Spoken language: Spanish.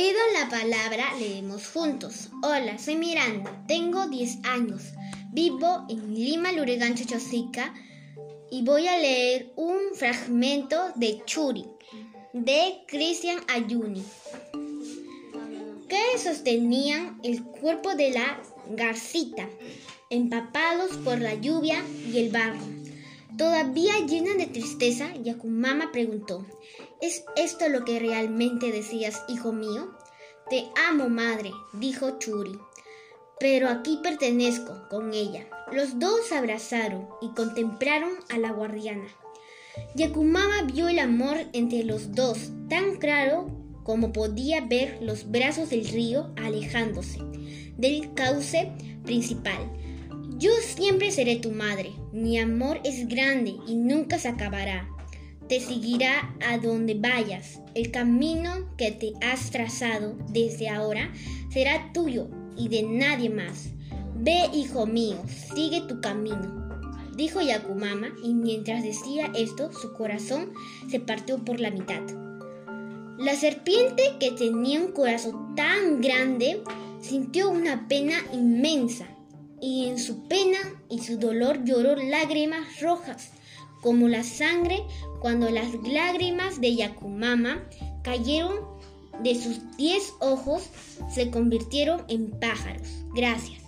Pido la palabra, leemos juntos. Hola, soy Miranda, tengo 10 años, vivo en Lima, Lurigancho, Chosica y voy a leer un fragmento de Churi de Cristian Ayuni que sostenían el cuerpo de la garcita, empapados por la lluvia y el barro. Todavía llena de tristeza, Yakumama preguntó, ¿Es esto lo que realmente decías, hijo mío? Te amo, madre, dijo Churi. Pero aquí pertenezco con ella. Los dos se abrazaron y contemplaron a la guardiana. Yakumama vio el amor entre los dos tan claro como podía ver los brazos del río alejándose del cauce principal. Yo siempre seré tu madre. Mi amor es grande y nunca se acabará. Te seguirá a donde vayas. El camino que te has trazado desde ahora será tuyo y de nadie más. Ve, hijo mío, sigue tu camino. Dijo Yakumama y mientras decía esto su corazón se partió por la mitad. La serpiente que tenía un corazón tan grande sintió una pena inmensa y en su pena y su dolor lloró lágrimas rojas, como la sangre cuando las lágrimas de Yakumama cayeron de sus diez ojos, se convirtieron en pájaros. Gracias.